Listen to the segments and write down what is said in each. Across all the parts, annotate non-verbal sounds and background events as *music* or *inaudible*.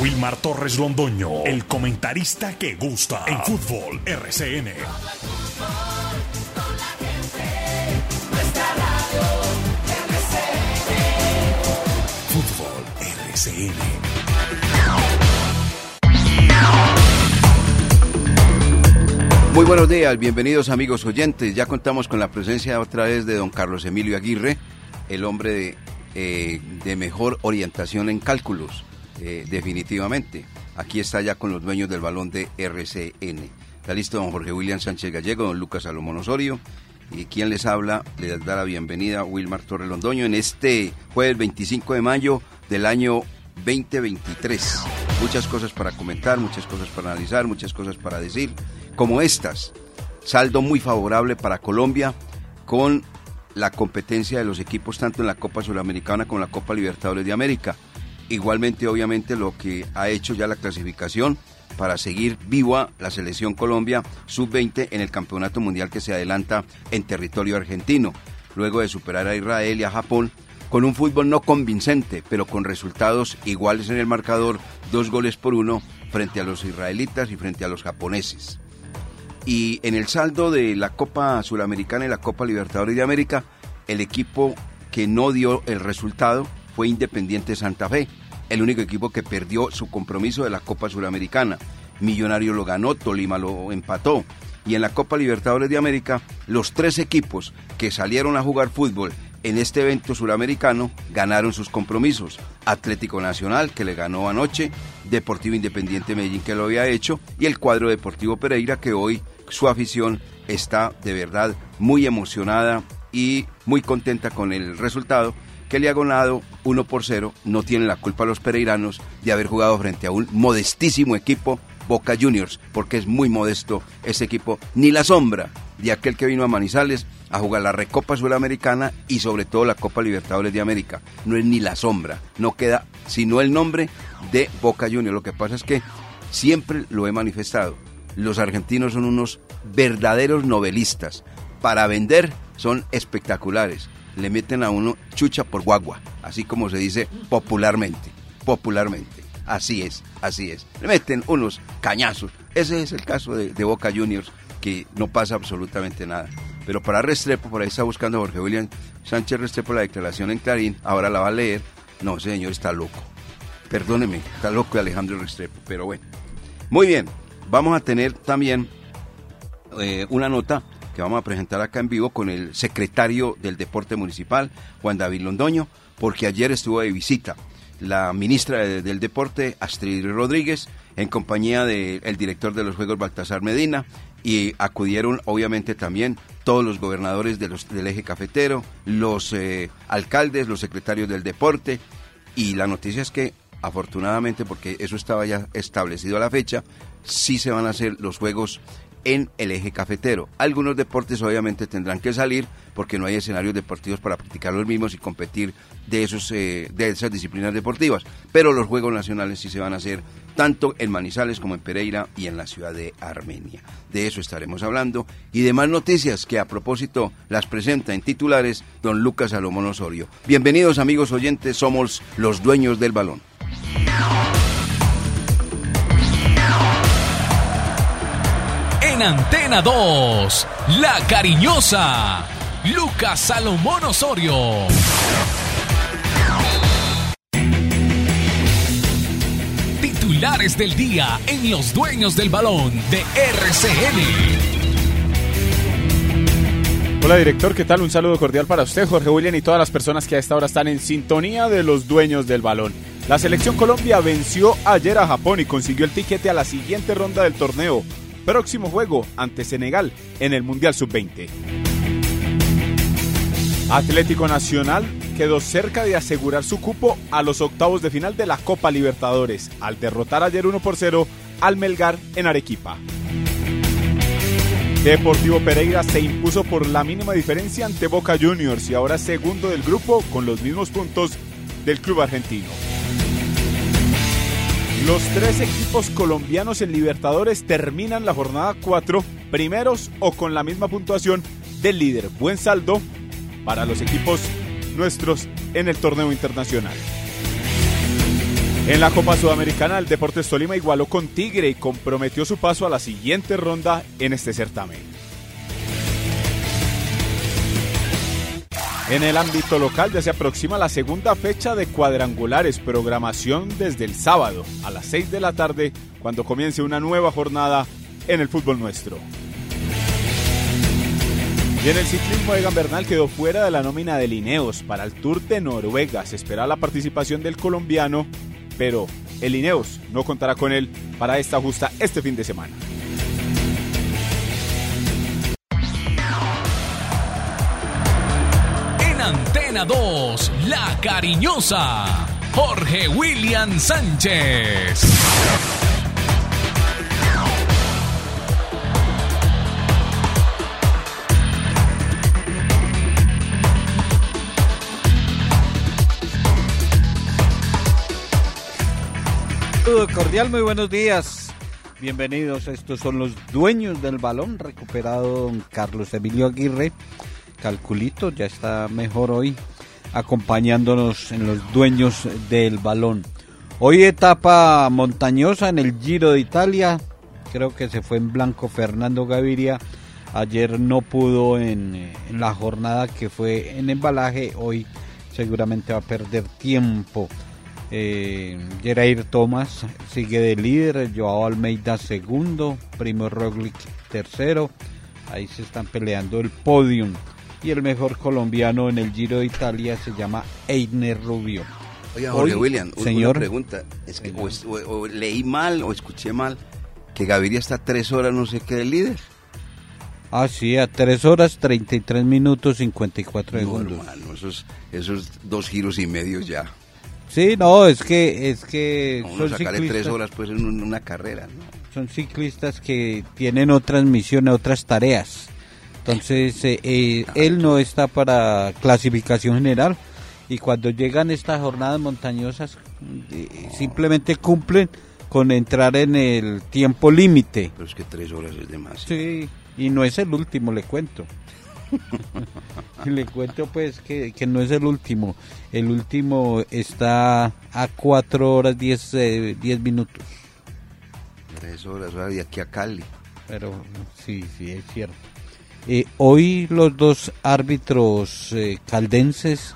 Wilmar Torres Londoño, el comentarista que gusta en fútbol RCN. Fútbol RCN. Muy buenos días, bienvenidos amigos oyentes. Ya contamos con la presencia otra vez de don Carlos Emilio Aguirre, el hombre de, eh, de mejor orientación en cálculos, eh, definitivamente. Aquí está ya con los dueños del balón de RCN. Está listo don Jorge William Sánchez Gallego, don Lucas Salomón Osorio. Y quien les habla, les da la bienvenida a Wilmar Torres Londoño en este jueves 25 de mayo del año 2023. Muchas cosas para comentar, muchas cosas para analizar, muchas cosas para decir, como estas. Saldo muy favorable para Colombia con la competencia de los equipos tanto en la Copa Sudamericana como en la Copa Libertadores de América. Igualmente, obviamente, lo que ha hecho ya la clasificación para seguir viva la selección Colombia sub-20 en el Campeonato Mundial que se adelanta en territorio argentino, luego de superar a Israel y a Japón con un fútbol no convincente, pero con resultados iguales en el marcador, dos goles por uno frente a los israelitas y frente a los japoneses. Y en el saldo de la Copa Suramericana y la Copa Libertadores de América, el equipo que no dio el resultado fue Independiente Santa Fe, el único equipo que perdió su compromiso de la Copa Suramericana. Millonario lo ganó, Tolima lo empató. Y en la Copa Libertadores de América, los tres equipos que salieron a jugar fútbol en este evento suramericano ganaron sus compromisos. Atlético Nacional, que le ganó anoche, Deportivo Independiente Medellín, que lo había hecho, y el cuadro Deportivo Pereira, que hoy su afición está de verdad muy emocionada y muy contenta con el resultado que le ha ganado 1 por 0. No tiene la culpa los pereiranos de haber jugado frente a un modestísimo equipo Boca Juniors, porque es muy modesto ese equipo, ni la sombra de aquel que vino a Manizales a jugar la Recopa Sudamericana y sobre todo la Copa Libertadores de América. No es ni la sombra, no queda sino el nombre de Boca Juniors. Lo que pasa es que siempre lo he manifestado. Los argentinos son unos verdaderos novelistas. Para vender son espectaculares. Le meten a uno chucha por guagua, así como se dice popularmente. Popularmente. Así es, así es. Le meten unos cañazos. Ese es el caso de, Boca Juniors, que no pasa absolutamente nada. Pero para Restrepo, por ahí está buscando Jorge William Sánchez Restrepo la declaración en Clarín, ahora la va a leer. No, señor está loco. Perdóneme, está loco Alejandro Restrepo, pero bueno. Muy bien, vamos a tener también eh, una nota que vamos a presentar acá en vivo con el secretario del Deporte Municipal, Juan David Londoño, porque ayer estuvo de visita la ministra de, del Deporte, Astrid Rodríguez, en compañía del director de los Juegos, Baltasar Medina, y acudieron obviamente también todos los gobernadores de los, del eje cafetero, los eh, alcaldes, los secretarios del deporte, y la noticia es que afortunadamente, porque eso estaba ya establecido a la fecha, sí se van a hacer los Juegos en el eje cafetero. Algunos deportes obviamente tendrán que salir porque no hay escenarios deportivos para practicar los mismos y competir de, esos, eh, de esas disciplinas deportivas. Pero los Juegos Nacionales sí se van a hacer tanto en Manizales como en Pereira y en la ciudad de Armenia. De eso estaremos hablando y de más noticias que a propósito las presenta en titulares don Lucas Salomón Osorio. Bienvenidos amigos oyentes, somos los dueños del balón. En Antena 2, La Cariñosa, Lucas Salomón Osorio. Titulares del día en Los Dueños del Balón de RCN. Hola director, ¿qué tal? Un saludo cordial para usted, Jorge William y todas las personas que a esta hora están en sintonía de los dueños del balón. La selección Colombia venció ayer a Japón y consiguió el tiquete a la siguiente ronda del torneo. Próximo juego ante Senegal en el Mundial Sub-20. Atlético Nacional quedó cerca de asegurar su cupo a los octavos de final de la Copa Libertadores al derrotar ayer 1 por 0 al Melgar en Arequipa. Deportivo Pereira se impuso por la mínima diferencia ante Boca Juniors y ahora segundo del grupo con los mismos puntos del club argentino. Los tres equipos colombianos en Libertadores terminan la jornada 4 primeros o con la misma puntuación del líder. Buen saldo para los equipos nuestros en el torneo internacional. En la Copa Sudamericana, el Deportes Tolima igualó con Tigre y comprometió su paso a la siguiente ronda en este certamen. En el ámbito local ya se aproxima la segunda fecha de cuadrangulares, programación desde el sábado a las 6 de la tarde, cuando comience una nueva jornada en el fútbol nuestro. Y en el ciclismo, Egan Bernal quedó fuera de la nómina de Lineos para el Tour de Noruega. Se espera la participación del colombiano, pero el Lineos no contará con él para esta justa este fin de semana. Antena 2, La Cariñosa, Jorge William Sánchez. Cordial, muy buenos días. Bienvenidos, estos son los dueños del balón, recuperado don Carlos Emilio Aguirre. Calculito, ya está mejor hoy, acompañándonos en los dueños del balón. Hoy etapa montañosa en el Giro de Italia, creo que se fue en blanco Fernando Gaviria. Ayer no pudo en, la jornada que fue en embalaje, hoy seguramente va a perder tiempo. Eh, Thomas sigue de líder, Joao Almeida segundo, Primo Roglic tercero. Ahí se están peleando el podium. Y el mejor colombiano en el Giro de Italia se llama Einer Rubio. Oiga, Jorge Hoy, William, una señor. pregunta. Es que o, es- o- o leí mal o escuché mal que Gaviria está tres horas no sé qué de líder. Ah, sí, a 3 horas 33 minutos 54 No, segundos. hermano, esos, esos dos giros y medio ya. Sí, no, es que es que A uno son sacarle tres horas pues en un- una carrera. ¿no? son ciclistas que tienen otras misiones, otras tareas. Entonces, eh, eh, él no está para clasificación general y cuando llegan estas jornadas montañosas eh, simplemente cumplen con entrar en el tiempo límite. Pero es que tres horas es demasiado. Sí, y no es el último, le cuento. *laughs* le cuento pues que, que no es el último. El último está a 4 horas 10, eh, 10 minutos. Tres horas, de aquí a Cali. Pero sí, sí, es cierto. Eh, hoy los dos árbitros eh, caldenses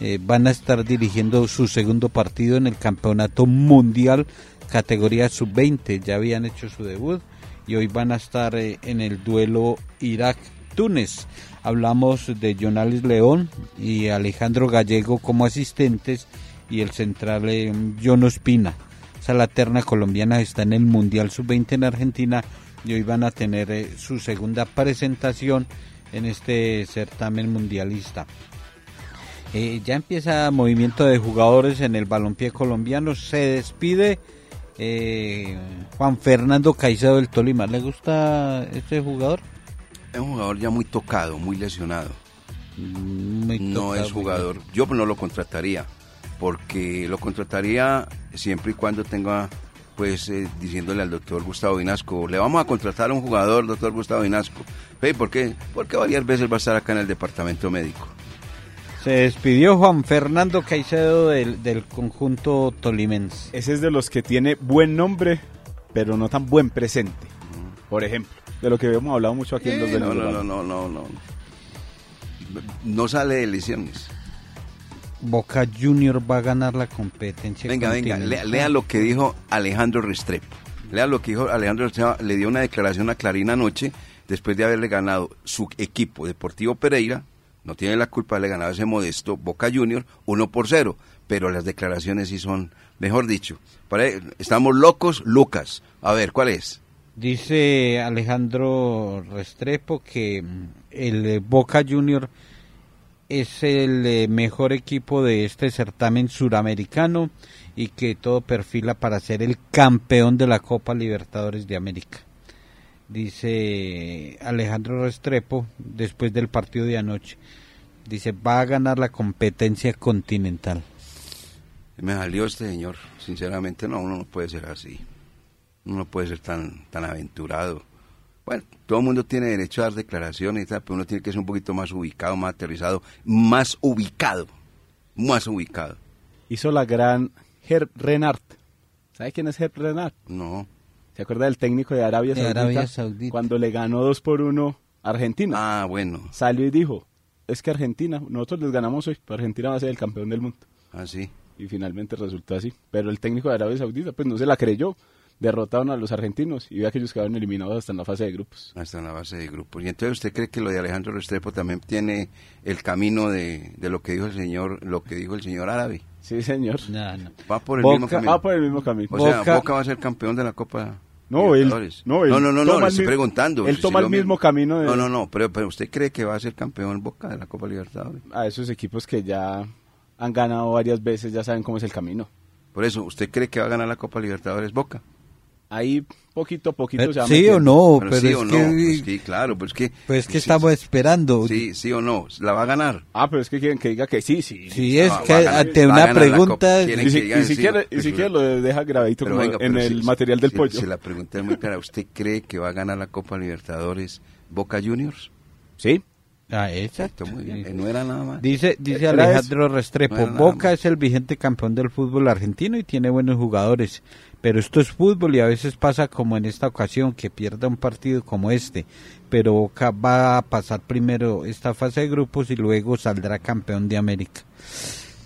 eh, van a estar dirigiendo su segundo partido en el Campeonato Mundial categoría sub-20. Ya habían hecho su debut y hoy van a estar en el duelo Irak-Túnez. Hablamos de Jonales León y Alejandro Gallego como asistentes y el central John Ospina. Esa la terna colombiana está en el Mundial Sub-20 en Argentina y hoy van a tener eh, su segunda presentación en este certamen mundialista. Eh, ya empieza movimiento de jugadores en el balompié colombiano. Se despide eh, Juan Fernando Caicedo del Tolima. ¿Le gusta este jugador? Es un jugador ya muy tocado, muy lesionado. Muy no tocado, es jugador. Yo no lo contrataría, porque lo contrataría siempre y cuando tenga, pues, eh, diciéndole al doctor Gustavo Vinasco, le vamos a contratar a un jugador, doctor Gustavo Vinasco. Ve, ¿Por qué? Porque varias veces va a estar acá en el departamento médico. Se despidió Juan Fernando Caicedo del, del conjunto tolimense. Ese es de los que tiene buen nombre, pero no tan buen presente. Por ejemplo, de lo que hemos hablado mucho aquí en los Eh, no, del no, no, no, no, no. No sale de lesiones. Boca Junior va a ganar la competencia. Venga, venga, lea, lea lo que dijo Alejandro Restrepo. Lea lo que dijo Alejandro Restrepo. Le dio una declaración a Clarín anoche después de haberle ganado su equipo Deportivo Pereira. No tiene la culpa de haberle ganado ese modesto Boca Junior 1 por 0. Pero las declaraciones sí son, mejor dicho. estamos locos, Lucas. A ver, ¿cuál es? Dice Alejandro Restrepo que mm, el Boca Junior es el eh, mejor equipo de este certamen suramericano y que todo perfila para ser el campeón de la Copa Libertadores de América. Dice Alejandro Restrepo después del partido de anoche. Dice, va a ganar la competencia continental. Me salió este señor. Sinceramente, no, uno no puede ser así. Uno no puede ser tan, tan aventurado. Bueno, todo el mundo tiene derecho a dar declaraciones y tal, pero uno tiene que ser un poquito más ubicado, más aterrizado, más ubicado. Más ubicado. Hizo la gran Herb Renard ¿Sabe quién es Herb Renard? No. ¿Se acuerda del técnico de Arabia De Saudita? Arabia Saudita. Cuando le ganó 2 por 1 a Argentina. Ah, bueno. Salió y dijo, es que Argentina, nosotros les ganamos hoy, pero Argentina va a ser el campeón del mundo. Ah, sí. Y finalmente resultó así. Pero el técnico de Arabia Saudita, pues no se la creyó. Derrotaron a los argentinos y vea que ellos quedaron eliminados hasta en la fase de grupos. Hasta en la base de grupos. Y entonces usted cree que lo de Alejandro Restrepo también tiene el camino de, de lo que dijo el señor, lo que dijo el señor árabe. Sí, señor. No, no. Va por el Boca- mismo camino. Va por el mismo camino. o sea, Boca- Boca va a ser campeón de la Copa. No, él, Libertadores. no, él no, no, no, no, le estoy mi- preguntando. Él toma el mismo camino de No, no, no, pero, pero usted cree que va a ser campeón Boca de la Copa Libertadores. a esos equipos que ya han ganado varias veces, ya saben cómo es el camino. Por eso, ¿usted cree que va a ganar la Copa Libertadores Boca? Ahí poquito a poquito Pero se va ¿Sí o no? Pero Pero sí es o no, que, pues sí, claro, pues que... pues que sí, estamos esperando. Sí, sí o no, la va a ganar. Ah, pero es que quieren que diga que sí, sí. Si es No, que ganar- ante una pregunta... Y si, que digan y si sí, quiere, y pues, si quiere lo deja grabadito como venga, en el si- material del si- pollo. Si la pregunta es muy clara, ¿usted cree que va a ganar la Copa Libertadores Boca Juniors? Sí. Ah, exacto. Muy bien. Sí. Eh, No era nada más. Dice, dice Alejandro Restrepo, No Boca es el vigente campeón del fútbol argentino y tiene buenos jugadores, pero esto es fútbol y a veces pasa como en esta ocasión, que pierda un partido como este, pero Boca va a pasar primero esta fase de grupos y luego saldrá campeón de América.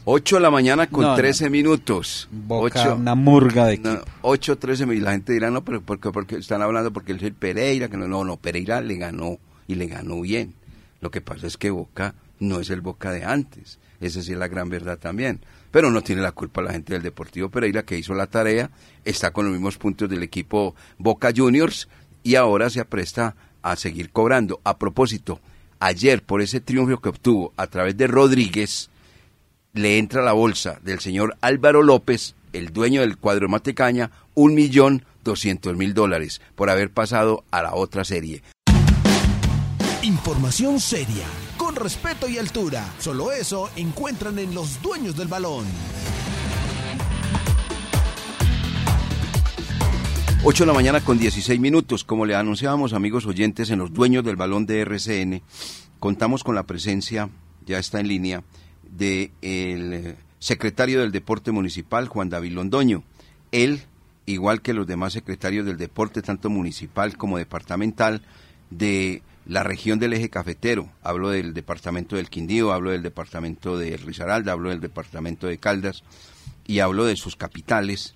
8 de la mañana con No, no. 13 minutos. Boca, Ocho- una murga de No, equipo. 8, 13 minutos. La gente dirá, no, pero porque, porque están hablando porque es el Pereira, que no, no, no, Pereira le ganó y le ganó bien. Lo que pasa es que Boca no es el Boca de antes. Esa sí es la gran verdad también. Pero no tiene la culpa la gente del Deportivo Pereira que hizo la tarea, está con los mismos puntos del equipo Boca Juniors y ahora se apresta a seguir cobrando. A propósito, ayer por ese triunfo que obtuvo a través de Rodríguez, le entra a la bolsa del señor Álvaro López, el dueño del cuadro de Matecaña, un millón doscientos mil dólares por haber pasado a la otra serie. Información seria, respeto y altura. Solo eso encuentran en los dueños del balón. 8 de la mañana con 16 minutos. Como le anunciábamos, amigos oyentes, en los dueños del balón de RCN, contamos con la presencia, ya está en línea, del de secretario del Deporte Municipal, Juan David Londoño. Él, igual que los demás secretarios del deporte, tanto municipal como departamental, de la región del eje cafetero. Hablo del departamento del Quindío, hablo del departamento de Risaralda, hablo del departamento de Caldas y hablo de sus capitales.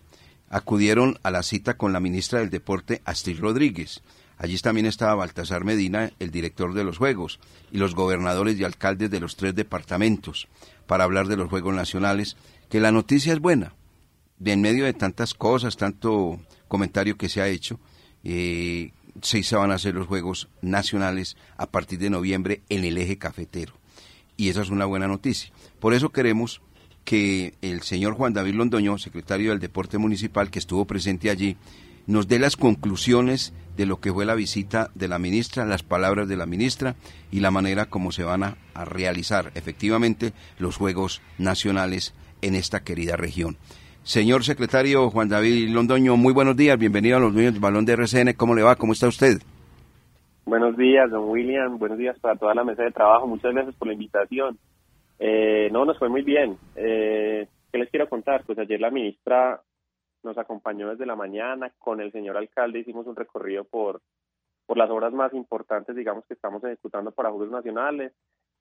Acudieron a la cita con la ministra del Deporte, Astrid Rodríguez. Allí también estaba Baltasar Medina, el director de los Juegos, y los gobernadores y alcaldes de los tres departamentos, para hablar de los Juegos Nacionales, que la noticia es buena. De en medio de tantas cosas, tanto comentario que se ha hecho, eh, sí se van a hacer los Juegos Nacionales a partir de noviembre en el eje cafetero. Y esa es una buena noticia. Por eso queremos que el señor Juan David Londoño, secretario del Deporte Municipal, que estuvo presente allí, nos dé las conclusiones de lo que fue la visita de la ministra, las palabras de la ministra y la manera como se van a, a realizar efectivamente los Juegos Nacionales en esta querida región. Señor secretario Juan David Londoño, muy buenos días, bienvenido a los dueños del balón de RCN, ¿cómo le va? ¿Cómo está usted? Buenos días, don William. Buenos días para toda la mesa de trabajo. Muchas gracias por la invitación. Eh, no, nos fue muy bien. Eh, ¿Qué les quiero contar? Pues ayer la ministra nos acompañó desde la mañana con el señor alcalde. Hicimos un recorrido por, por las obras más importantes, digamos, que estamos ejecutando para Juegos Nacionales.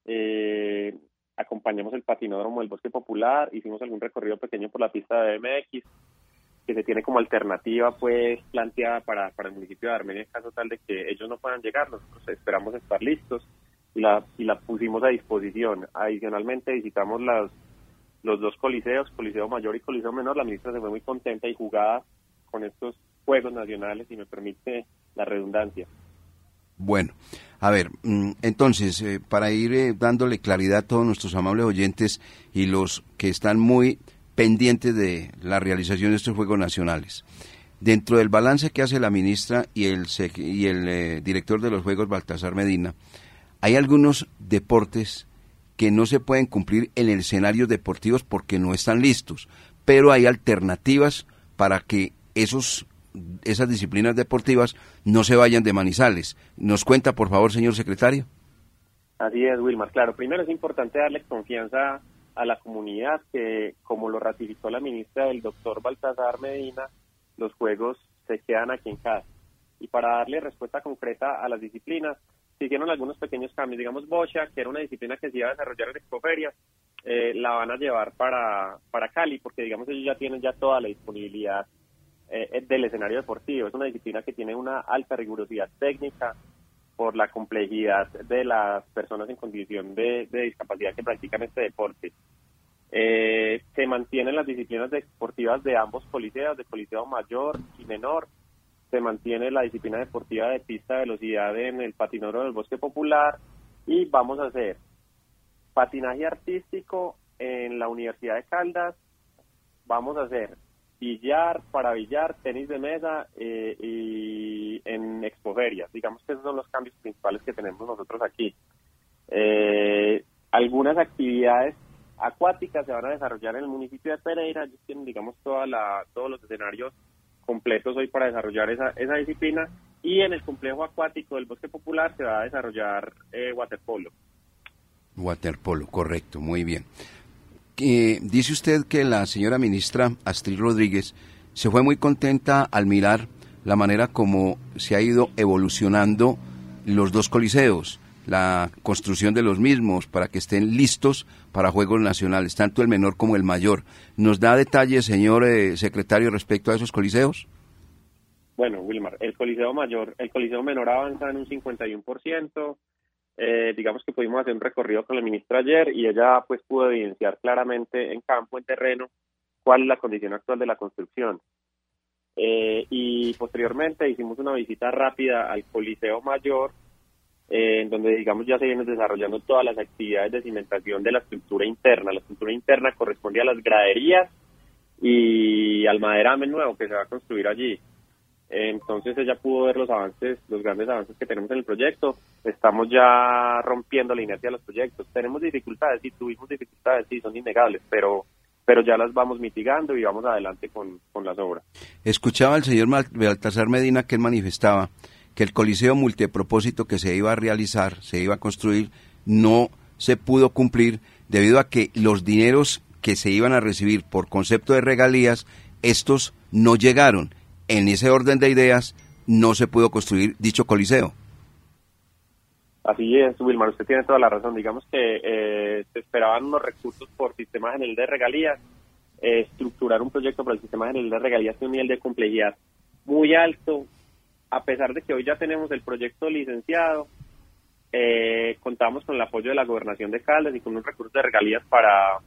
Eh, acompañamos el patinódromo del Bosque Popular. Hicimos algún recorrido pequeño por la pista de BMX que se tiene como alternativa pues planteada para, para el municipio de Armenia en caso tal de que ellos no puedan llegar, nosotros esperamos estar listos y la, y la pusimos a disposición. Adicionalmente visitamos las, los dos coliseos, Coliseo Mayor y Coliseo Menor, la ministra se fue muy contenta y jugada con estos Juegos Nacionales y me permite la redundancia. Bueno, a ver, mm, entonces, eh, para ir eh, dándole claridad a todos nuestros amables oyentes y los que están muy pendientes de la realización de estos Juegos Nacionales. Dentro del balance que hace la ministra y el, y el eh, director de los Juegos, Baltasar Medina, hay algunos deportes que no se pueden cumplir en el escenario deportivos porque no están listos, pero hay alternativas para que esos esas disciplinas deportivas no se vayan de manizales. ¿Nos cuenta, por favor, señor secretario? Así es, Wilmar. Claro, primero es importante darle confianza a la comunidad que, como lo ratificó la ministra del doctor Baltasar Medina, los juegos se quedan aquí en casa. Y para darle respuesta concreta a las disciplinas, hicieron algunos pequeños cambios. Digamos, Bocha, que era una disciplina que se iba a desarrollar en Expoferia, eh, la van a llevar para, para Cali, porque digamos ellos ya tienen ya toda la disponibilidad eh, del escenario deportivo. Es una disciplina que tiene una alta rigurosidad técnica por la complejidad de las personas en condición de, discapacidad que practican este deporte. Eh, se mantienen las disciplinas deportivas de ambos coliseos, de coliseo mayor y menor, se mantiene la disciplina deportiva de pista de velocidad en el patinoro del Bosque Popular y vamos a hacer patinaje artístico en la Universidad de Caldas, vamos a hacer billar para billar, tenis de mesa eh, y en expoferias. Digamos que esos son los cambios principales que tenemos nosotros aquí. Eh, algunas actividades acuáticas se van a desarrollar en el municipio de Pereira, ellos tienen digamos toda la, todos los escenarios completos hoy para desarrollar esa, esa disciplina y en el complejo acuático del Bosque Popular se va a desarrollar eh, waterpolo. Waterpolo, correcto, muy bien. Eh, dice usted que la señora ministra Astrid Rodríguez se fue muy contenta al mirar la manera como se ha ido evolucionando los dos coliseos, la construcción de los mismos para que estén listos para Juegos Nacionales, tanto el menor como el mayor. ¿Nos da detalles, señor eh, secretario, respecto a esos coliseos? Bueno, Wilmar, el coliseo mayor, el coliseo menor avanza en un 51%, eh, digamos que pudimos hacer un recorrido con la ministra ayer y ella pues pudo evidenciar claramente en campo, en terreno, cuál es la condición actual de la construcción. Eh, y posteriormente hicimos una visita rápida al Coliseo Mayor, eh, en donde digamos ya se vienen desarrollando todas las actividades de cimentación de la estructura interna. La estructura interna corresponde a las graderías y al maderamen nuevo que se va a construir allí. Entonces ella pudo ver los avances, los grandes avances que tenemos en el proyecto. Estamos ya rompiendo la inercia de los proyectos. Tenemos dificultades, sí, tuvimos dificultades, sí, son innegables, pero pero ya las vamos mitigando y vamos adelante con, con las obras. Escuchaba al señor Baltasar Medina que él manifestaba que el coliseo multipropósito que se iba a realizar, se iba a construir, no se pudo cumplir debido a que los dineros que se iban a recibir por concepto de regalías, estos no llegaron en ese orden de ideas no se pudo construir dicho coliseo. Así es, Wilmar, usted tiene toda la razón. Digamos que eh, se esperaban unos recursos por sistema general de regalías. Eh, estructurar un proyecto para el sistema general de regalías tiene un nivel de complejidad muy alto. A pesar de que hoy ya tenemos el proyecto licenciado, eh, contamos con el apoyo de la gobernación de Caldas y con un recurso de regalías para,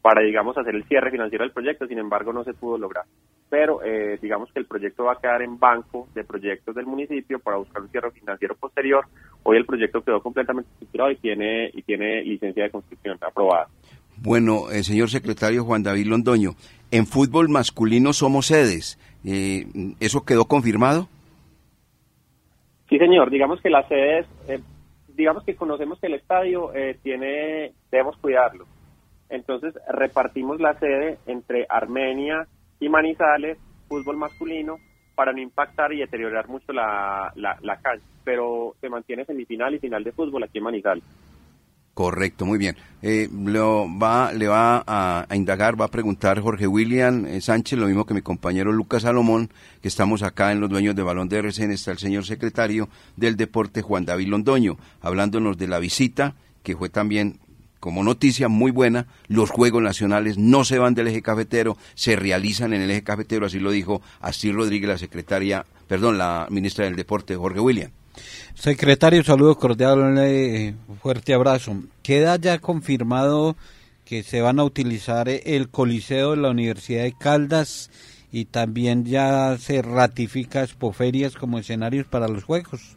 para, digamos, hacer el cierre financiero del proyecto. Sin embargo, no se pudo lograr pero eh, digamos que el proyecto va a quedar en banco de proyectos del municipio para buscar un cierre financiero posterior. Hoy el proyecto quedó completamente estructurado y tiene, y tiene licencia de construcción aprobada. Bueno, eh, señor secretario Juan David Londoño, en fútbol masculino somos sedes. Eh, ¿Eso quedó confirmado? Sí, señor. Digamos que las sedes, digamos que conocemos que el estadio tiene, debemos cuidarlo. Entonces repartimos la sede entre Armenia, y Manizales, fútbol masculino, para no impactar y deteriorar mucho la, la, cancha. Pero se mantiene semifinal y final de fútbol aquí en Manizales. Correcto, muy bien. Eh, lo va, le va a, indagar, va a preguntar Jorge William eh, Sánchez, lo mismo que mi compañero Lucas Salomón, que estamos acá en los dueños de Balón de RCN, está el señor secretario del deporte Juan David Londoño, hablándonos de la visita que fue también como noticia muy buena, los Juegos Nacionales no se van del eje cafetero, se realizan en el eje cafetero, así lo dijo Así Rodríguez, la secretaria, perdón, la ministra del Deporte, Jorge William. Secretario, saludos cordiales, fuerte abrazo. Queda ya confirmado que se van a utilizar el Coliseo de la Universidad de Caldas y también ya se ratifica Expoferias como escenarios para los Juegos.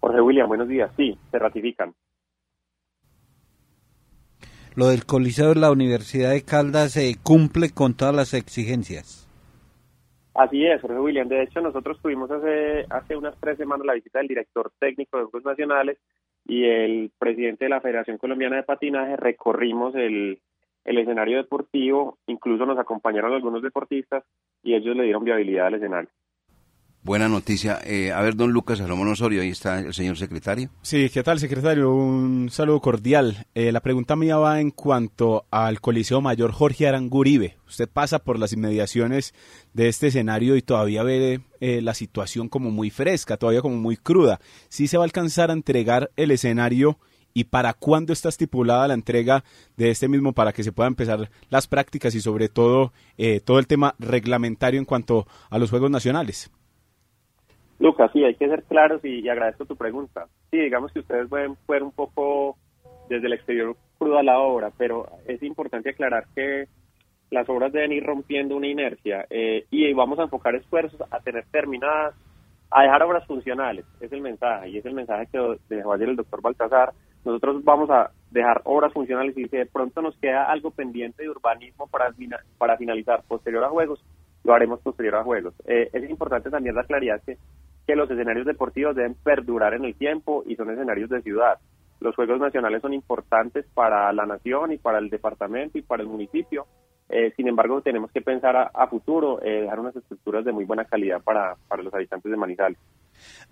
Jorge William, buenos días. Sí, se ratifican lo del Coliseo de la Universidad de Caldas se cumple con todas las exigencias. Así es, Jorge William. De hecho, nosotros tuvimos hace, hace unas tres semanas la visita del director técnico de Juegos Nacionales y el presidente de la Federación Colombiana de Patinaje. Recorrimos el, el escenario deportivo, incluso nos acompañaron algunos deportistas y ellos le dieron viabilidad al escenario. Buena noticia. Eh, a ver, don Lucas Salomón Osorio, ahí está el señor secretario. Sí, ¿qué tal, secretario? Un saludo cordial. Eh, la pregunta mía va en cuanto al Coliseo Mayor Jorge Aranguribe. Usted pasa por las inmediaciones de este escenario y todavía ve eh, la situación como muy fresca, todavía como muy cruda. ¿Sí se va a alcanzar a entregar el escenario y para cuándo está estipulada la entrega de este mismo para que se puedan empezar las prácticas y sobre todo todo el tema reglamentario en cuanto a los Juegos Nacionales? Lucas, sí, hay que ser claros y, agradezco tu pregunta. Sí, digamos que ustedes pueden ver un poco desde el exterior cruda la obra, pero es importante aclarar que las obras deben ir rompiendo una inercia eh, y vamos a enfocar esfuerzos a tener terminadas, a dejar obras funcionales. Es el mensaje y es el mensaje que dejó ayer el doctor Baltasar. Nosotros vamos a dejar obras funcionales y si de pronto nos queda algo pendiente de urbanismo para, para finalizar posterior a juegos, lo haremos posterior a juegos. Eh, es importante también la claridad que que los escenarios deportivos deben perdurar en el tiempo y son escenarios de ciudad. Los Juegos Nacionales son importantes para la nación y para el departamento y para el municipio. Eh, sin embargo, tenemos que pensar a, futuro, eh, dejar unas estructuras de muy buena calidad para, para, los habitantes de Manizales.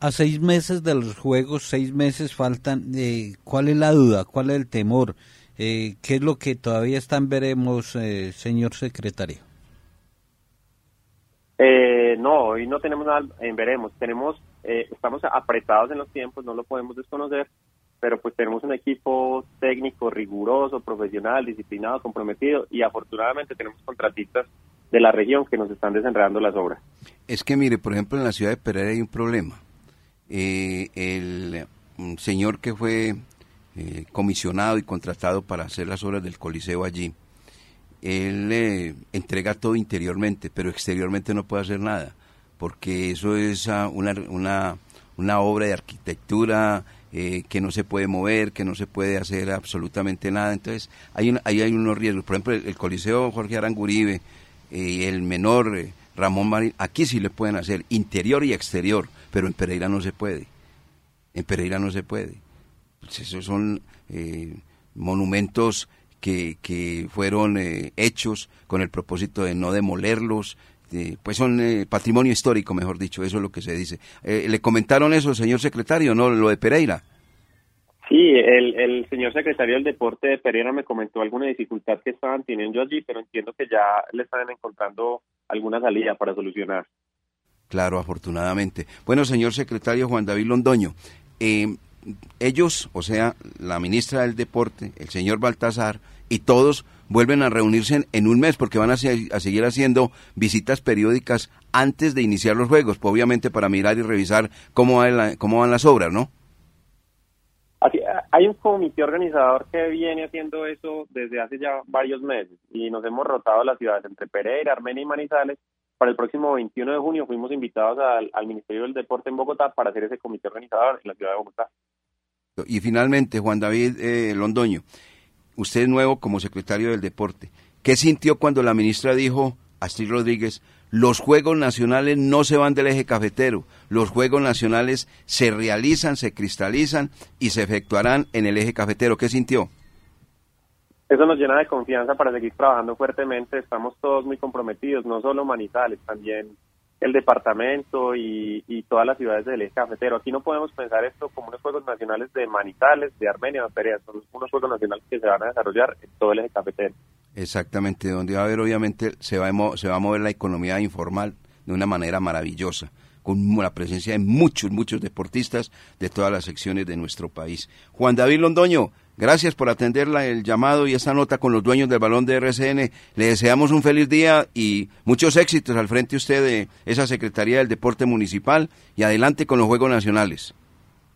A seis meses de los Juegos, seis meses faltan. Eh, ¿Cuál es la duda? ¿Cuál es el temor? ¿Qué es lo que todavía están veremos, señor secretario? Eh, no, hoy no tenemos nada en veremos. Tenemos, eh, estamos apretados en los tiempos, no lo podemos desconocer, pero pues tenemos un equipo técnico riguroso, profesional, disciplinado, comprometido y afortunadamente tenemos contratistas de la región que nos están desenredando las obras. Es que mire, por ejemplo, en la ciudad de Pereira hay un problema. Eh, el señor que fue eh, comisionado y contratado para hacer las obras del Coliseo allí, él eh, entrega todo interiormente, pero exteriormente no puede hacer nada, porque eso es ah, una, una, obra de arquitectura eh, que no se puede mover, que no se puede hacer absolutamente nada. Entonces, hay ahí hay unos riesgos. Por ejemplo, el, Coliseo Jorge Aranguribe y eh, el menor Ramón Marín, aquí sí le pueden hacer interior y exterior, pero en Pereira no se puede. En Pereira no se puede. Pues esos son monumentos que, fueron eh, hechos con el propósito de no demolerlos, pues son eh, patrimonio histórico, mejor dicho, eso es lo que se dice. Eh, ¿Le comentaron eso, señor secretario, no lo de Pereira? Sí, el, el señor secretario del Deporte de Pereira me comentó alguna dificultad que estaban teniendo allí, pero entiendo que ya le están encontrando alguna salida para solucionar. Claro, afortunadamente. Bueno, señor secretario Juan David Londoño, ellos, o sea, la ministra del Deporte, el señor Baltasar, y todos vuelven a reunirse en, un mes porque van a, seguir haciendo visitas periódicas antes de iniciar los juegos, pues, obviamente para mirar y revisar cómo, cómo van las obras, ¿no? hay un comité organizador que viene haciendo eso desde hace ya varios meses y nos hemos rotado las ciudades entre Pereira, Armenia y Manizales. Para el próximo 21 de junio fuimos invitados al, Ministerio del Deporte en Bogotá para hacer ese comité organizador en la ciudad de Bogotá. Y finalmente, Juan David eh, Londoño, usted es nuevo como secretario del deporte. ¿Qué sintió cuando la ministra dijo, Astrid Rodríguez, los Juegos Nacionales no se van del eje cafetero, los Juegos Nacionales se realizan, se cristalizan y se efectuarán en el eje cafetero? ¿Qué sintió? Eso nos llena de confianza para seguir trabajando fuertemente. Estamos todos muy comprometidos, no solo Manizales, también el departamento y, todas las ciudades del eje cafetero. Aquí no podemos pensar esto como unos Juegos Nacionales de Manizales, de Armenia, de Perea, son unos Juegos Nacionales que se van a desarrollar en todo el eje cafetero. Exactamente, donde va a haber obviamente, se va a, se va a mover la economía informal de una manera maravillosa con la presencia de muchos, muchos deportistas de todas las secciones de nuestro país. Juan David Londoño, gracias por atender el llamado y esta nota con los dueños del balón de RCN. Le deseamos un feliz día y muchos éxitos al frente usted de esa Secretaría del Deporte Municipal y adelante con los Juegos Nacionales.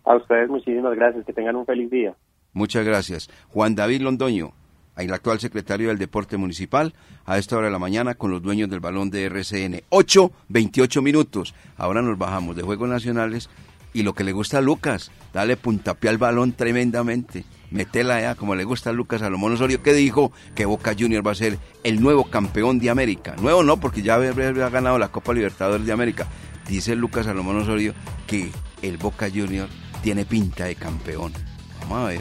A ustedes muchísimas gracias, que tengan un feliz día. Muchas gracias. Juan David Londoño, el actual secretario del Deporte Municipal, a esta hora de la mañana con los dueños del balón de RCN. 8, 28 minutos. Ahora nos bajamos de Juegos Nacionales y lo que le gusta a Lucas, dale puntapié al balón tremendamente. Metela ya, como le gusta a Lucas Salomón Osorio, que dijo que Boca Junior va a ser el nuevo campeón de América. Nuevo no, porque ya había ganado la Copa Libertadores de América. Dice Lucas Salomón Osorio que el Boca Junior tiene pinta de campeón. Vamos a ver.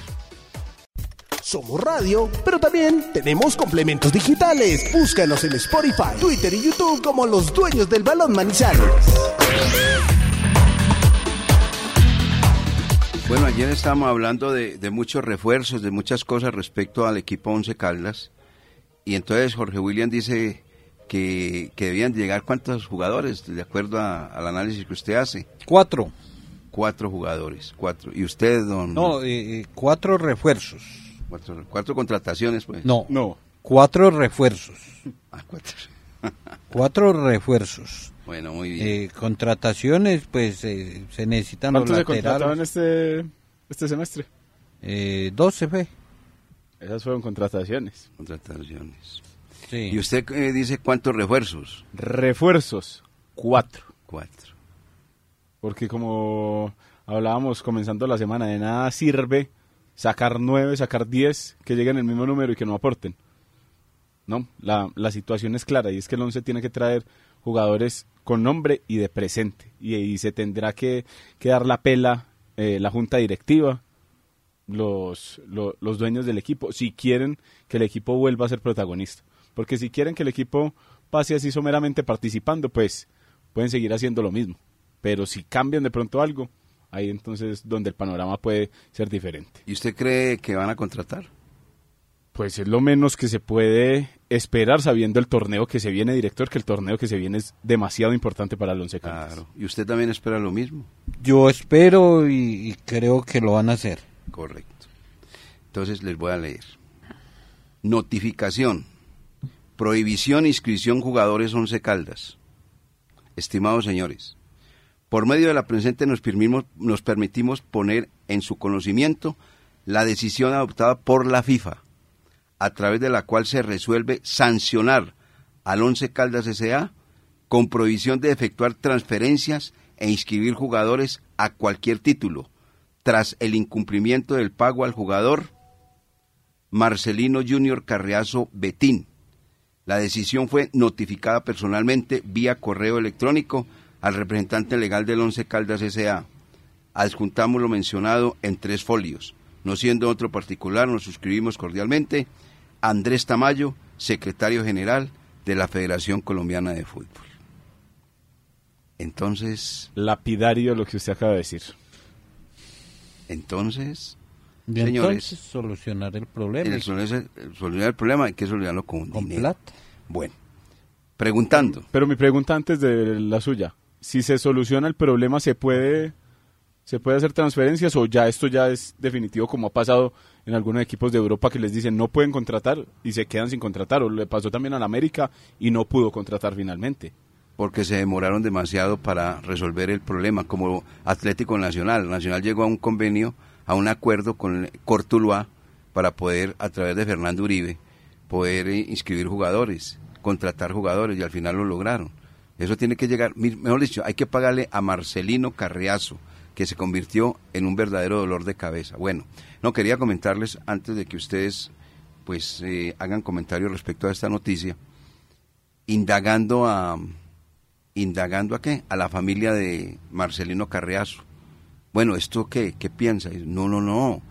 Somos radio, pero también tenemos complementos digitales. Búscanos en Spotify, Twitter y YouTube como los dueños del balón Manizales. Bueno, ayer estábamos hablando de, de muchos refuerzos, de muchas cosas respecto al equipo Once Caldas. Y entonces Jorge William dice que, que debían llegar cuántos jugadores, de acuerdo a- al análisis que usted hace. Cuatro. Cuatro jugadores, cuatro. ¿Y usted, don? No, eh, eh, cuatro refuerzos. Cuatro, cuatro contrataciones, pues. No, No. cuatro refuerzos. Ah, cuatro. Cuatro refuerzos. Bueno, muy bien. Eh, contrataciones, pues eh, se necesitan los ¿Cuántos se contrataron laterales. este, este semestre? Eh, 12 fue. Esas fueron contrataciones. Contrataciones. Sí. ¿Y usted eh, dice cuántos refuerzos? Refuerzos, cuatro. Cuatro. Porque como hablábamos comenzando la semana, de nada sirve sacar nueve, sacar diez, que lleguen el mismo número y que no aporten. No, la, la situación es clara y es que el 11 tiene que traer jugadores con nombre y de presente. Y, se tendrá que, que dar la pela eh, la junta directiva, los, lo- los dueños del equipo, si quieren que el equipo vuelva a ser protagonista. Porque si quieren que el equipo pase así someramente participando, pues pueden seguir haciendo lo mismo. Pero si cambian de pronto algo, ahí entonces donde el panorama puede ser diferente. ¿Y usted cree que van a contratar? Pues es lo menos que se puede esperar sabiendo el torneo que se viene, director, que el torneo que se viene es demasiado importante para el Once Caldas. Claro. ¿Y usted también espera lo mismo? Yo espero y, y creo que lo van a hacer. Correcto. Entonces les voy a leer. Notificación. Prohibición inscripción jugadores once caldas. Estimados señores, por medio de la presente nos, permimos- nos permitimos poner en su conocimiento la decisión adoptada por la FIFA, a través de la cual se resuelve sancionar al Once Caldas S.A. con prohibición de efectuar transferencias e inscribir jugadores a cualquier título, tras el incumplimiento del pago al jugador Marcelino Junior Carriazo Betín. La decisión fue notificada personalmente vía correo electrónico al representante legal del Once Caldas S.A. Adjuntamos lo mencionado en tres folios. No siendo otro particular, nos suscribimos cordialmente. Andrés Tamayo, secretario general de la Federación Colombiana de Fútbol. Entonces, Lapidario lo que usted acaba de decir. entonces, Y Señores, entonces solucionar el problema el solucionar el- solucionar el problema hay que solucionarlo con, con dinero. plata. Bueno, preguntando. Pero mi pregunta antes de la suya, si se soluciona el problema, ¿se puede, ¿se puede hacer transferencias o ya esto ya es definitivo como ha pasado en algunos equipos de Europa que les dicen no pueden contratar y se quedan sin contratar? O le pasó también a la América y no pudo contratar finalmente. porque se demoraron demasiado para resolver el problema, como Atlético Nacional. Nacional llegó a un convenio, a un acuerdo con Cortuluá para poder, a través de Fernando Uribe, poder eh, inscribir jugadores, contratar jugadores, y al final lo lograron. Eso tiene que llegar, mejor dicho, hay que pagarle a Marcelino Carriazo, que se convirtió en un verdadero dolor de cabeza. Bueno, no quería comentarles antes de que ustedes pues eh, hagan comentarios respecto a esta noticia, indagando a indagando a qué? A la familia de Marcelino Carriazo. Bueno, ¿esto qué? ¿Qué piensa? No, no, no.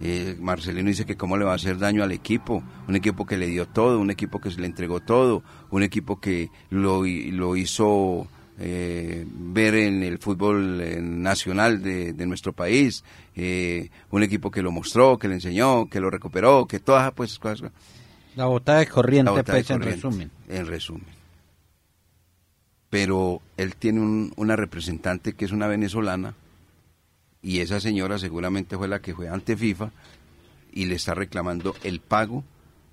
Eh, Marcelino dice que cómo le va a hacer daño al equipo, un equipo que le dio todo, un equipo que se le entregó todo, un equipo que lo, lo hizo eh, ver en el fútbol eh, nacional de, de nuestro país, eh, un equipo que lo mostró, que le enseñó, que lo recuperó, que todas pues cosas. La botada de corriente, botada pues, en corriente, resumen. En resumen. Pero él tiene un- una representante que es una venezolana y esa señora seguramente fue la que fue ante FIFA y le está reclamando el pago